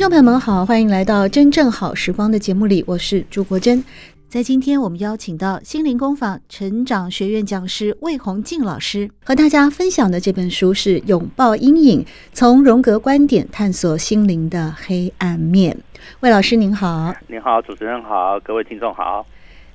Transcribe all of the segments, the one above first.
听众朋友们好，欢迎来到《真正好时光》的节目里，我是朱国珍。在今天，我们邀请到心灵工坊成长学院讲师魏红静老师，和大家分享的这本书是《拥抱阴影：从荣格观点探索心灵的黑暗面》。魏老师您好，您好，主持人好，各位听众好。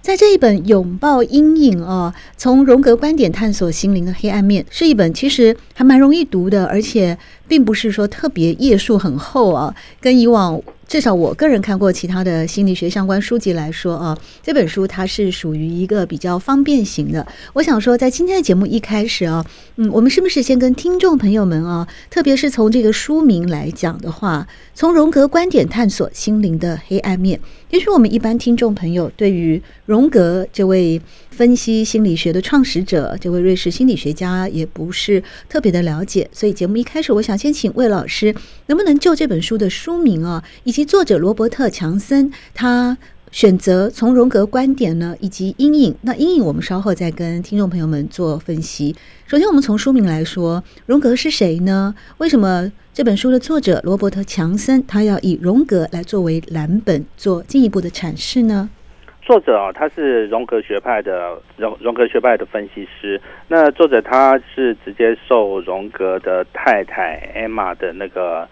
在这一本《拥抱阴影》哦，从荣格观点探索心灵的黑暗面，是一本其实还蛮容易读的，而且并不是说特别页数很厚啊，跟以往。至少我个人看过其他的心理学相关书籍来说啊，这本书它是属于一个比较方便型的。我想说，在今天的节目一开始啊，嗯，我们是不是先跟听众朋友们啊，特别是从这个书名来讲的话，从荣格观点探索心灵的黑暗面。也许我们一般听众朋友对于荣格这位分析心理学的创始者，这位瑞士心理学家也不是特别的了解，所以节目一开始，我想先请魏老师，能不能就这本书的书名啊，以及作者罗伯特·强森他选择从荣格观点呢，以及阴影，那阴影我们稍后再跟听众朋友们做分析。首先，我们从书名来说，荣格是谁呢？为什么这本书的作者罗伯特·强森他要以荣格来作为蓝本做进一步的阐释呢？作者啊，他是荣格学派的荣荣格学派的分析师。那作者他是直接受荣格的太太 Emma 的那个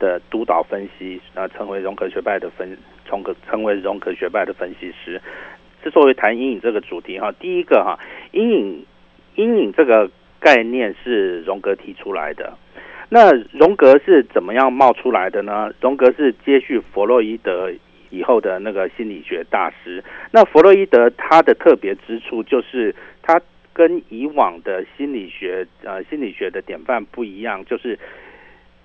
的督导分析，呃，成为荣格学派的分，从个成为荣格学派的分析师。之所以谈阴影这个主题哈，第一个哈，阴影阴影这个概念是荣格提出来的。那荣格是怎么样冒出来的呢？荣格是接续弗洛伊德。以后的那个心理学大师，那弗洛伊德他的特别之处就是他跟以往的心理学呃心理学的典范不一样，就是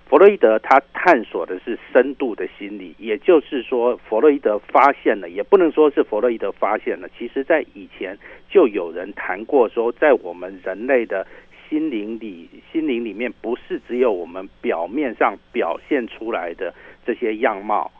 弗洛伊德他探索的是深度的心理，也就是说弗洛伊德发现了，也不能说是弗洛伊德发现了，其实在以前就有人谈过说，在我们人类的心灵里，心灵里面不是只有我们表面上表现出来的这些样貌。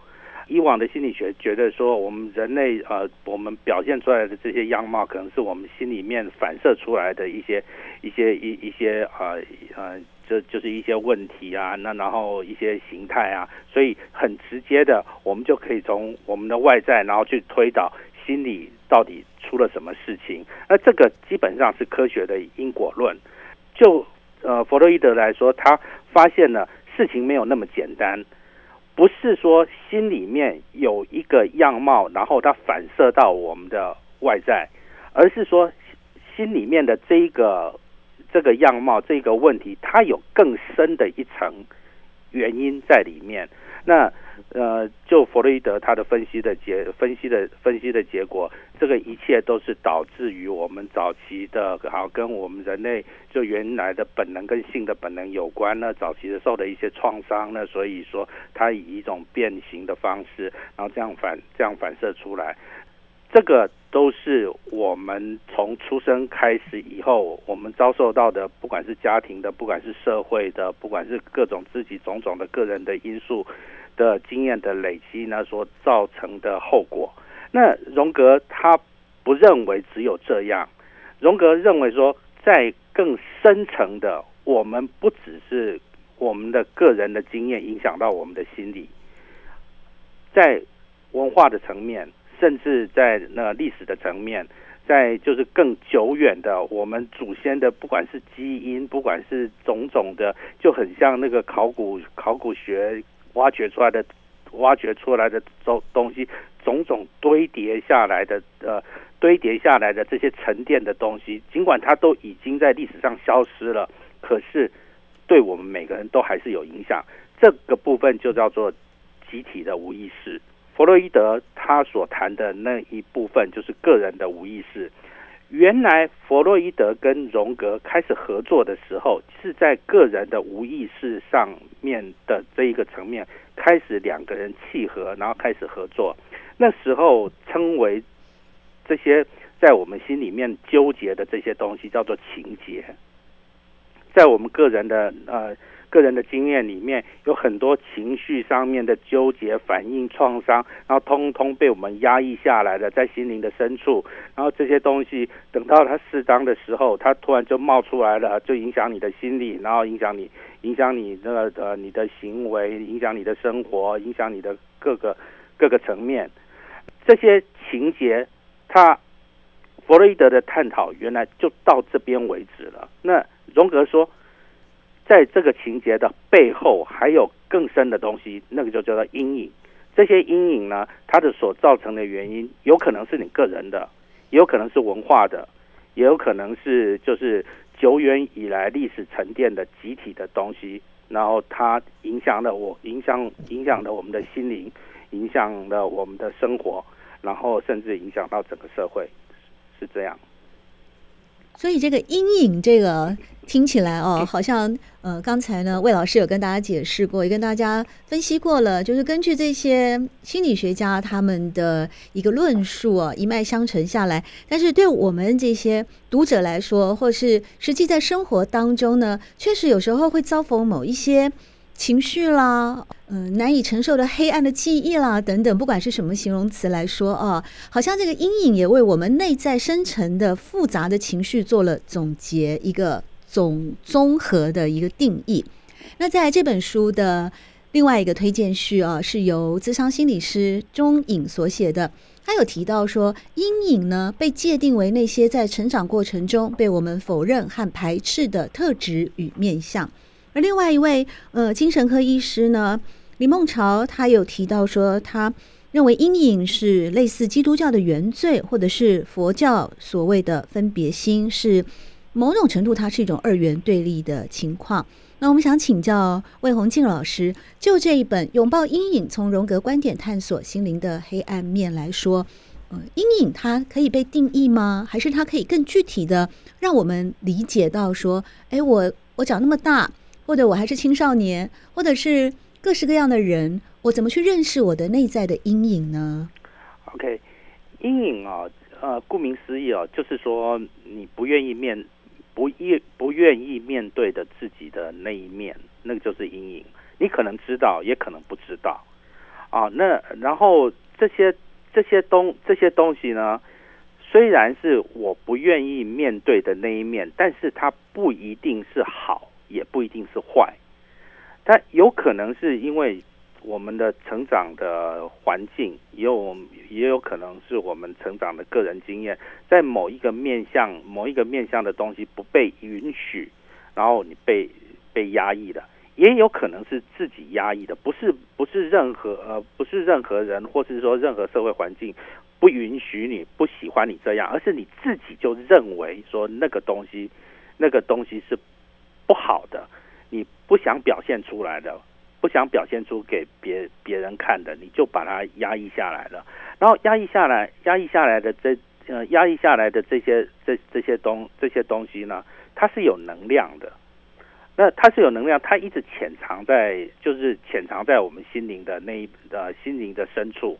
以往的心理学觉得说，我们人类呃，我们表现出来的这些样貌，可能是我们心里面反射出来的一些、一些、一一些呃呃，就就是一些问题啊，那然后一些形态啊，所以很直接的，我们就可以从我们的外在，然后去推导心理到底出了什么事情。那这个基本上是科学的因果论。就呃，弗洛伊德来说，他发现了事情没有那么简单。不是说心里面有一个样貌，然后它反射到我们的外在，而是说心里面的这一个这个样貌这个问题，它有更深的一层原因在里面。那呃，就弗洛伊德他的分析的结分析的分析的结果，这个一切都是导致于我们早期的，好跟我们人类就原来的本能跟性的本能有关呢。早期的受的一些创伤呢，所以说它以一种变形的方式，然后这样反这样反射出来，这个都是我们从出生开始以后，我们遭受到的，不管是家庭的，不管是社会的，不管是各种自己种种的个人的因素。的经验的累积呢，所造成的后果。那荣格他不认为只有这样，荣格认为说，在更深层的，我们不只是我们的个人的经验影响到我们的心理，在文化的层面，甚至在那历史的层面，在就是更久远的，我们祖先的，不管是基因，不管是种种的，就很像那个考古考古学。挖掘出来的，挖掘出来的东东西，种种堆叠下来的，呃，堆叠下来的这些沉淀的东西，尽管它都已经在历史上消失了，可是对我们每个人都还是有影响。这个部分就叫做集体的无意识。弗洛伊德他所谈的那一部分，就是个人的无意识。原来弗洛伊德跟荣格开始合作的时候，是在个人的无意识上面的这一个层面开始两个人契合，然后开始合作。那时候称为这些在我们心里面纠结的这些东西叫做情结，在我们个人的呃。个人的经验里面有很多情绪上面的纠结、反应、创伤，然后通通被我们压抑下来了，在心灵的深处。然后这些东西等到它适当的时候，它突然就冒出来了，就影响你的心理，然后影响你，影响你那个呃你的行为，影响你的生活，影响你的各个各个层面。这些情节，他弗洛伊德的探讨原来就到这边为止了。那荣格说。在这个情节的背后，还有更深的东西，那个就叫做阴影。这些阴影呢，它的所造成的原因，有可能是你个人的，也有可能是文化的，也有可能是就是久远以来历史沉淀的集体的东西，然后它影响了我，影响影响了我们的心灵，影响了我们的生活，然后甚至影响到整个社会，是这样。所以这个阴影，这个听起来哦，好像呃，刚才呢，魏老师有跟大家解释过，也跟大家分析过了，就是根据这些心理学家他们的一个论述啊，一脉相承下来。但是对我们这些读者来说，或是实际在生活当中呢，确实有时候会遭逢某一些。情绪啦，嗯、难以承受的黑暗的记忆啦，等等，不管是什么形容词来说啊，好像这个阴影也为我们内在深层的复杂的情绪做了总结，一个总综合的一个定义。那在这本书的另外一个推荐序啊，是由咨商心理师钟颖所写的，他有提到说，阴影呢被界定为那些在成长过程中被我们否认和排斥的特质与面相。而另外一位呃精神科医师呢，李梦潮，他有提到说，他认为阴影是类似基督教的原罪，或者是佛教所谓的分别心，是某种程度它是一种二元对立的情况。那我们想请教魏宏静老师，就这一本《拥抱阴影：从荣格观点探索心灵的黑暗面》来说，呃，阴影它可以被定义吗？还是它可以更具体的让我们理解到说，哎，我我长那么大。或者我还是青少年，或者是各式各样的人，我怎么去认识我的内在的阴影呢？OK，阴影啊，呃，顾名思义啊，就是说你不愿意面不愿不愿意面对的自己的那一面，那个就是阴影。你可能知道，也可能不知道啊。那然后这些这些东这些东西呢，虽然是我不愿意面对的那一面，但是它不一定是好。也不一定是坏，但有可能是因为我们的成长的环境，也有也有可能是我们成长的个人经验，在某一个面向、某一个面向的东西不被允许，然后你被被压抑的，也有可能是自己压抑的，不是不是任何呃不是任何人，或是说任何社会环境不允许你不喜欢你这样，而是你自己就认为说那个东西那个东西是。不好的，你不想表现出来的，不想表现出给别别人看的，你就把它压抑下来了。然后压抑下来，压抑下来的这呃压抑下来的这些这这些东这些东西呢，它是有能量的。那它是有能量，它一直潜藏在就是潜藏在我们心灵的那一呃心灵的深处，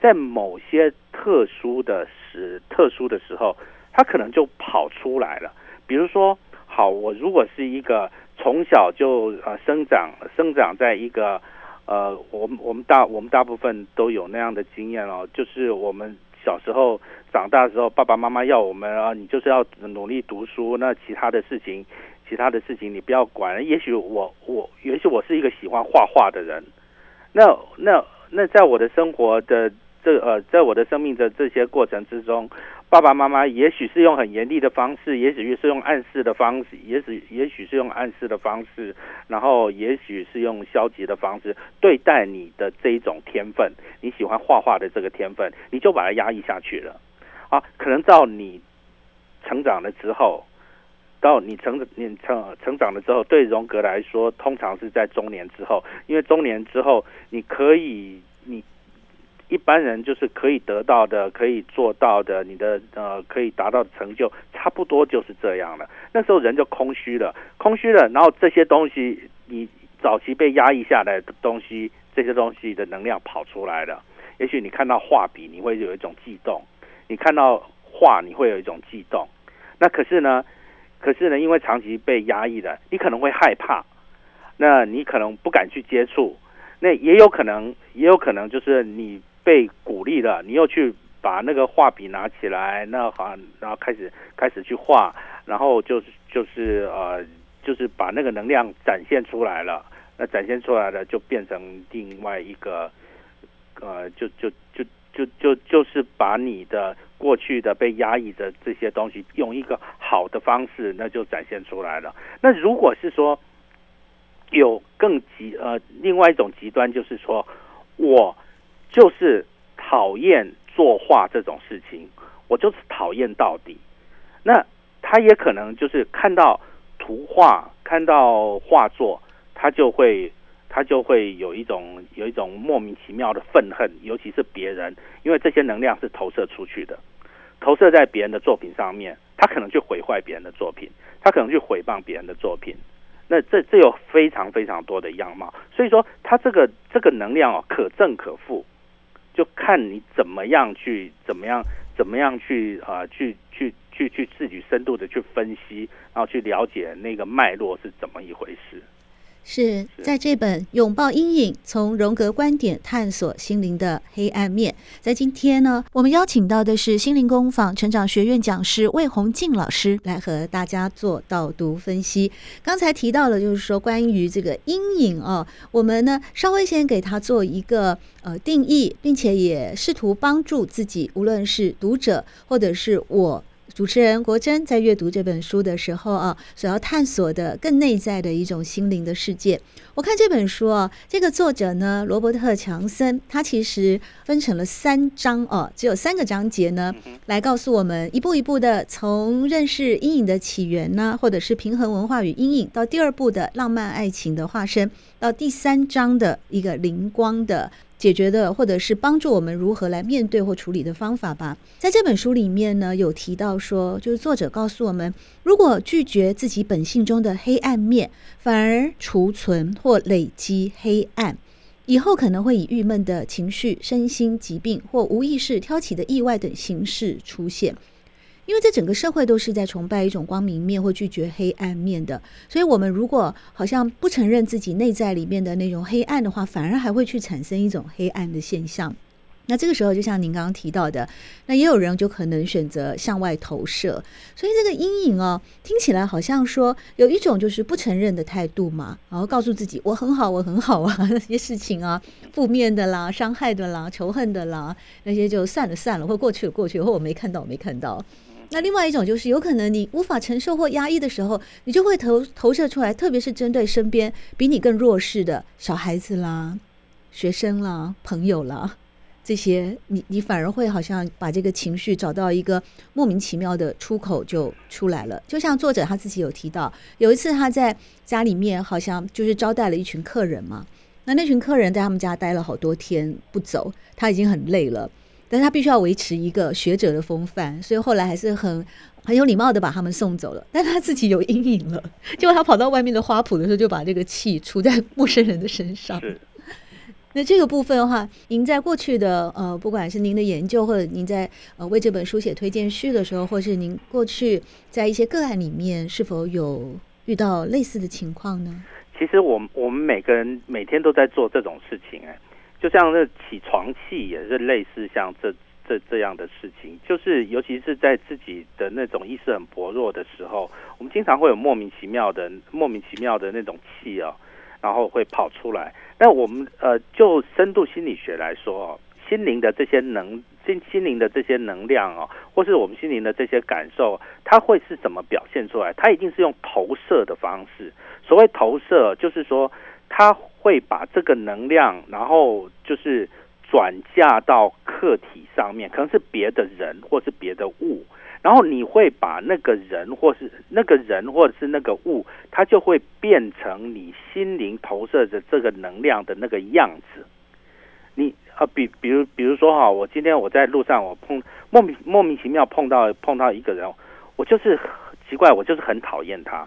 在某些特殊的时特殊的时候，它可能就跑出来了。比如说。好，我如果是一个从小就呃生长生长在一个呃，我们我们大我们大部分都有那样的经验哦，就是我们小时候长大的时候，爸爸妈妈要我们啊，你就是要努力读书，那其他的事情，其他的事情你不要管。也许我我也许我是一个喜欢画画的人，那那那在我的生活的这呃，在我的生命的这些过程之中。爸爸妈妈也许是用很严厉的方式，也许是用暗示的方式，也许也许是用暗示的方式，然后也许是用消极的方式对待你的这一种天分，你喜欢画画的这个天分，你就把它压抑下去了。啊，可能到你成长了之后，到你成你成成长了之后，对荣格来说，通常是在中年之后，因为中年之后，你可以你。一般人就是可以得到的、可以做到的，你的呃可以达到的成就，差不多就是这样了。那时候人就空虚了，空虚了，然后这些东西，你早期被压抑下来的东西，这些东西的能量跑出来了。也许你看到画笔，你会有一种悸动；你看到画，你会有一种悸动。那可是呢，可是呢，因为长期被压抑了，你可能会害怕，那你可能不敢去接触。那也有可能，也有可能就是你被鼓励了，你又去把那个画笔拿起来，那好，然后开始开始去画，然后就是就是呃，就是把那个能量展现出来了。那展现出来了，就变成另外一个，呃，就就就就就就是把你的过去的被压抑的这些东西，用一个好的方式，那就展现出来了。那如果是说，有更极呃，另外一种极端就是说，我就是讨厌作画这种事情，我就是讨厌到底。那他也可能就是看到图画，看到画作，他就会他就会有一种有一种莫名其妙的愤恨，尤其是别人，因为这些能量是投射出去的，投射在别人的作品上面，他可能去毁坏别人的作品，他可能去毁谤别人的作品。那这这有非常非常多的样貌，所以说它这个这个能量哦，可正可负，就看你怎么样去怎么样怎么样去啊、去去去去自己深度的去分析，然后去了解那个脉络是怎么一回事。是在这本《拥抱阴影：从荣格观点探索心灵的黑暗面》。在今天呢，我们邀请到的是心灵工坊成长学院讲师魏宏静老师来和大家做导读分析。刚才提到了，就是说关于这个阴影啊，我们呢稍微先给他做一个呃定义，并且也试图帮助自己，无论是读者或者是我。主持人国珍在阅读这本书的时候啊，所要探索的更内在的一种心灵的世界。我看这本书啊，这个作者呢，罗伯特·强森，他其实分成了三章哦，只有三个章节呢，来告诉我们一步一步的从认识阴影的起源呢，或者是平衡文化与阴影，到第二步的浪漫爱情的化身，到第三章的一个灵光的。解决的，或者是帮助我们如何来面对或处理的方法吧。在这本书里面呢，有提到说，就是作者告诉我们，如果拒绝自己本性中的黑暗面，反而储存或累积黑暗，以后可能会以郁闷的情绪、身心疾病或无意识挑起的意外等形式出现。因为这整个社会都是在崇拜一种光明面或拒绝黑暗面的，所以我们如果好像不承认自己内在里面的那种黑暗的话，反而还会去产生一种黑暗的现象。那这个时候，就像您刚刚提到的，那也有人就可能选择向外投射。所以这个阴影哦，听起来好像说有一种就是不承认的态度嘛，然后告诉自己我很好，我很好啊，那些事情啊，负面的啦、伤害的啦、仇恨的啦，那些就算了算了，或过去了过去，或我没看到，我没看到。那另外一种就是，有可能你无法承受或压抑的时候，你就会投投射出来，特别是针对身边比你更弱势的小孩子啦、学生啦、朋友啦，这些你你反而会好像把这个情绪找到一个莫名其妙的出口就出来了。就像作者他自己有提到，有一次他在家里面好像就是招待了一群客人嘛，那那群客人在他们家待了好多天不走，他已经很累了。但是他必须要维持一个学者的风范，所以后来还是很很有礼貌的把他们送走了。但他自己有阴影了，结果他跑到外面的花圃的时候，就把这个气出在陌生人的身上。那这个部分的话，您在过去的呃，不管是您的研究，或者您在呃为这本书写推荐序的时候，或是您过去在一些个案里面，是否有遇到类似的情况呢？其实我们我们每个人每天都在做这种事情，哎。就像那起床气也是类似像这这这样的事情，就是尤其是在自己的那种意识很薄弱的时候，我们经常会有莫名其妙的莫名其妙的那种气啊，然后会跑出来。那我们呃，就深度心理学来说哦，心灵的这些能心心灵的这些能量哦，或是我们心灵的这些感受，它会是怎么表现出来？它一定是用投射的方式。所谓投射，就是说它。会把这个能量，然后就是转嫁到客体上面，可能是别的人或是别的物，然后你会把那个人或是那个人或者是那个物，它就会变成你心灵投射的这个能量的那个样子。你啊，比比如比如说哈，我今天我在路上，我碰莫名莫名其妙碰到碰到一个人，我就是奇怪，我就是很讨厌他。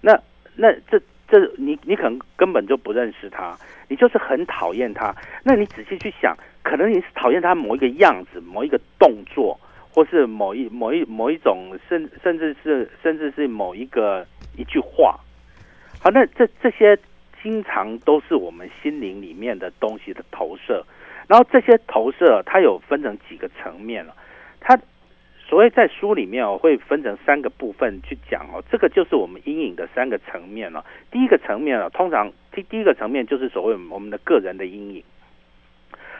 那那这这你你可能根本就不认识他，你就是很讨厌他。那你仔细去想，可能你是讨厌他某一个样子、某一个动作，或是某一某一某一种，甚甚至是甚至是某一个一句话。好，那这这些。经常都是我们心灵里面的东西的投射，然后这些投射它有分成几个层面了。它所谓在书里面我，会分成三个部分去讲哦，这个就是我们阴影的三个层面了。第一个层面啊，通常第第一个层面就是所谓我们的个人的阴影，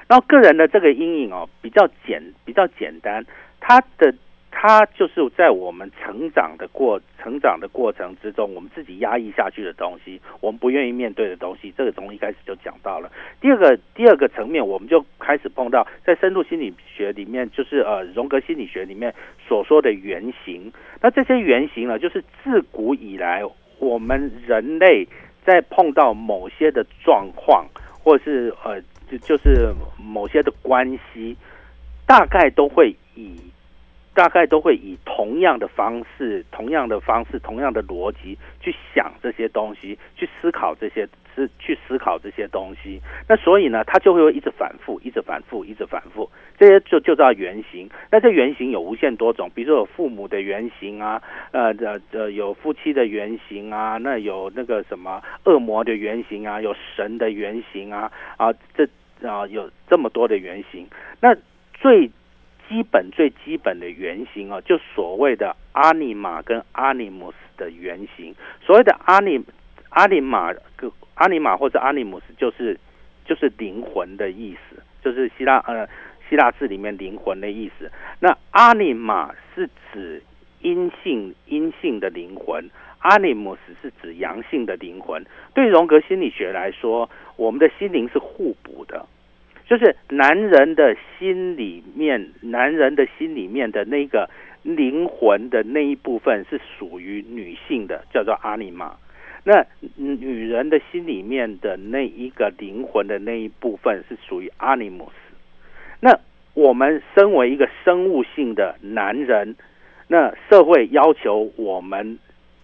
然后个人的这个阴影哦，比较简比较简单，它的。它就是在我们成长的过成长的过程之中，我们自己压抑下去的东西，我们不愿意面对的东西，这个从一开始就讲到了。第二个第二个层面，我们就开始碰到在深度心理学里面，就是呃荣格心理学里面所说的原型。那这些原型呢，就是自古以来我们人类在碰到某些的状况，或是呃就就是某些的关系，大概都会以。大概都会以同样的方式、同样的方式、同样的逻辑去想这些东西，去思考这些，是去思考这些东西。那所以呢，它就会一直反复，一直反复，一直反复。这些就就叫原型。那这原型有无限多种，比如说有父母的原型啊，呃呃呃，有夫妻的原型啊，那有那个什么恶魔的原型啊，有神的原型啊，啊，这啊有这么多的原型。那最基本最基本的原型啊，就所谓的阿尼玛跟阿尼姆斯的原型。所谓的阿尼阿尼玛阿尼玛或者阿尼姆斯，就是就是灵魂的意思，就是希腊呃希腊字里面灵魂的意思。那阿尼玛是指阴性阴性的灵魂，阿尼姆斯是指阳性的灵魂。对荣格心理学来说，我们的心灵是互补的。就是男人的心里面，男人的心里面的那个灵魂的那一部分是属于女性的，叫做阿尼玛。那女人的心里面的那一个灵魂的那一部分是属于阿尼姆斯。那我们身为一个生物性的男人，那社会要求我们。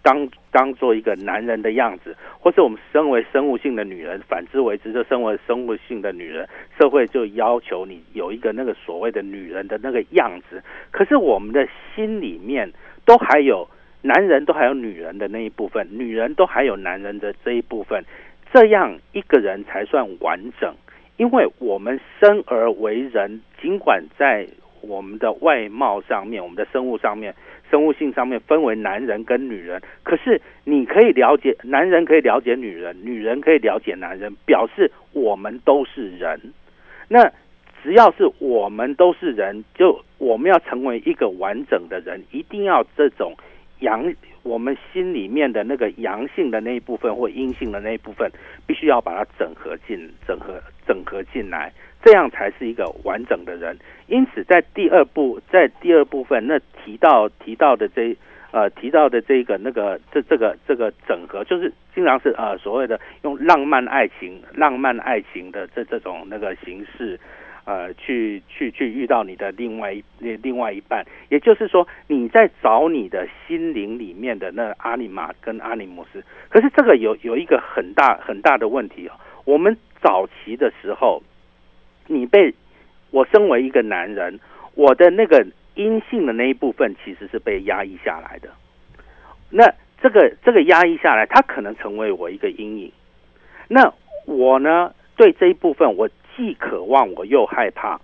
当当做一个男人的样子，或是我们身为生物性的女人，反之为之，就身为生物性的女人，社会就要求你有一个那个所谓的女人的那个样子。可是我们的心里面都还有男人，都还有女人的那一部分，女人都还有男人的这一部分，这样一个人才算完整。因为我们生而为人，尽管在我们的外貌上面，我们的生物上面。生物性上面分为男人跟女人，可是你可以了解，男人可以了解女人，女人可以了解男人，表示我们都是人。那只要是我们都是人，就我们要成为一个完整的人，一定要这种阳，我们心里面的那个阳性的那一部分或阴性的那一部分，必须要把它整合进、整合、整合进来。这样才是一个完整的人。因此，在第二部，在第二部分，那提到提到的这呃提到的这个那个这这个这个整合，就是经常是呃所谓的用浪漫爱情、浪漫爱情的这这种那个形式，呃，去去去遇到你的另外一另外一半。也就是说，你在找你的心灵里面的那阿尼玛跟阿尼姆斯。可是这个有有一个很大很大的问题哦，我们早期的时候。你被我身为一个男人，我的那个阴性的那一部分其实是被压抑下来的。那这个这个压抑下来，它可能成为我一个阴影。那我呢，对这一部分，我既渴望，我又害怕。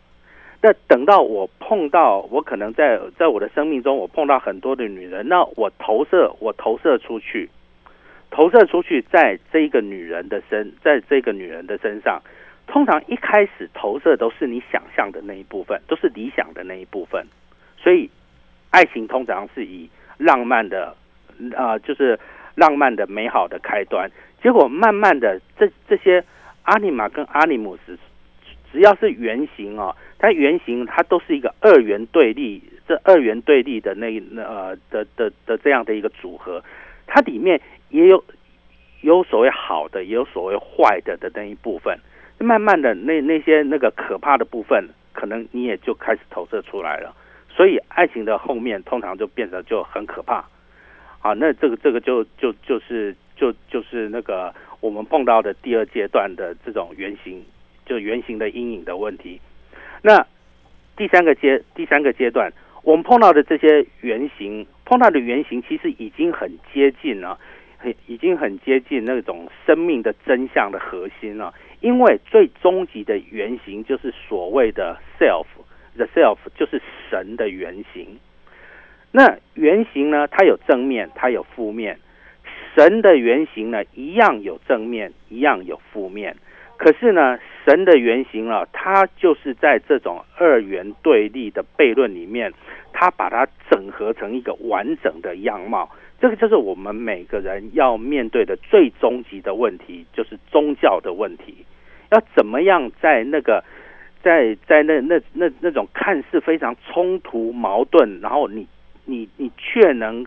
那等到我碰到，我可能在在我的生命中，我碰到很多的女人，那我投射，我投射出去，投射出去，在这个女人的身，在这个女人的身上。通常一开始投射都是你想象的那一部分，都是理想的那一部分，所以爱情通常是以浪漫的啊、呃，就是浪漫的美好的开端。结果慢慢的，这这些阿尼玛跟阿尼姆斯，只要是原型哦，它原型它都是一个二元对立，这二元对立的那呃的的，的这样的一个组合，它里面也有有所谓好的，也有所谓坏的的那一部分。慢慢的那那些那个可怕的部分，可能你也就开始投射出来了。所以爱情的后面通常就变得就很可怕。啊，那这个这个就就就是就就是那个我们碰到的第二阶段的这种原型，就原型的阴影的问题。那第三个阶第三个阶段，我们碰到的这些原型，碰到的原型其实已经很接近了，很已经很接近那种生命的真相的核心了。因为最终极的原型就是所谓的 self，the self 就是神的原型。那原型呢？它有正面，它有负面。神的原型呢，一样有正面，一样有负面。可是呢，神的原型啊，它就是在这种二元对立的悖论里面，它把它整合成一个完整的样貌。这个就是我们每个人要面对的最终极的问题，就是宗教的问题。要怎么样在那个，在在那那那那种看似非常冲突矛盾，然后你。你你却能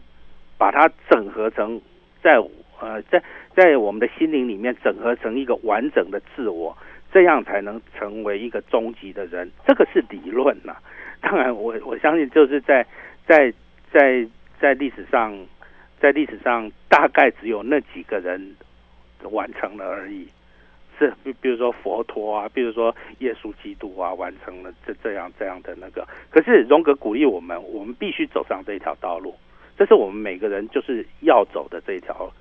把它整合成在呃在在我们的心灵里面整合成一个完整的自我，这样才能成为一个终极的人。这个是理论呐、当然我我相信就是在在在在历史上，在历史上大概只有那几个人完成了而已。是，比比如说佛陀啊，比如说耶稣基督啊，完成了这这样这样的那个。可是荣格鼓励我们，我们必须走上这条道路，这是我们每个人就是要走的这一条。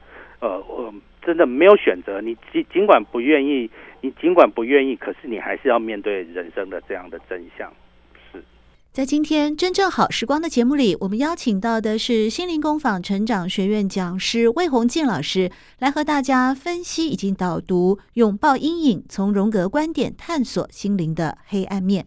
呃，我真的没有选择。你尽尽管不愿意，你尽管不愿意，可是你还是要面对人生的这样的真相。在今天真正好时光的节目里，我们邀请到的是心灵工坊成长学院讲师魏红静老师，来和大家分析以及导读《拥抱阴影》，从荣格观点探索心灵的黑暗面。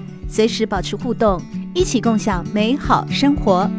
随时保持互动，一起共享美好生活。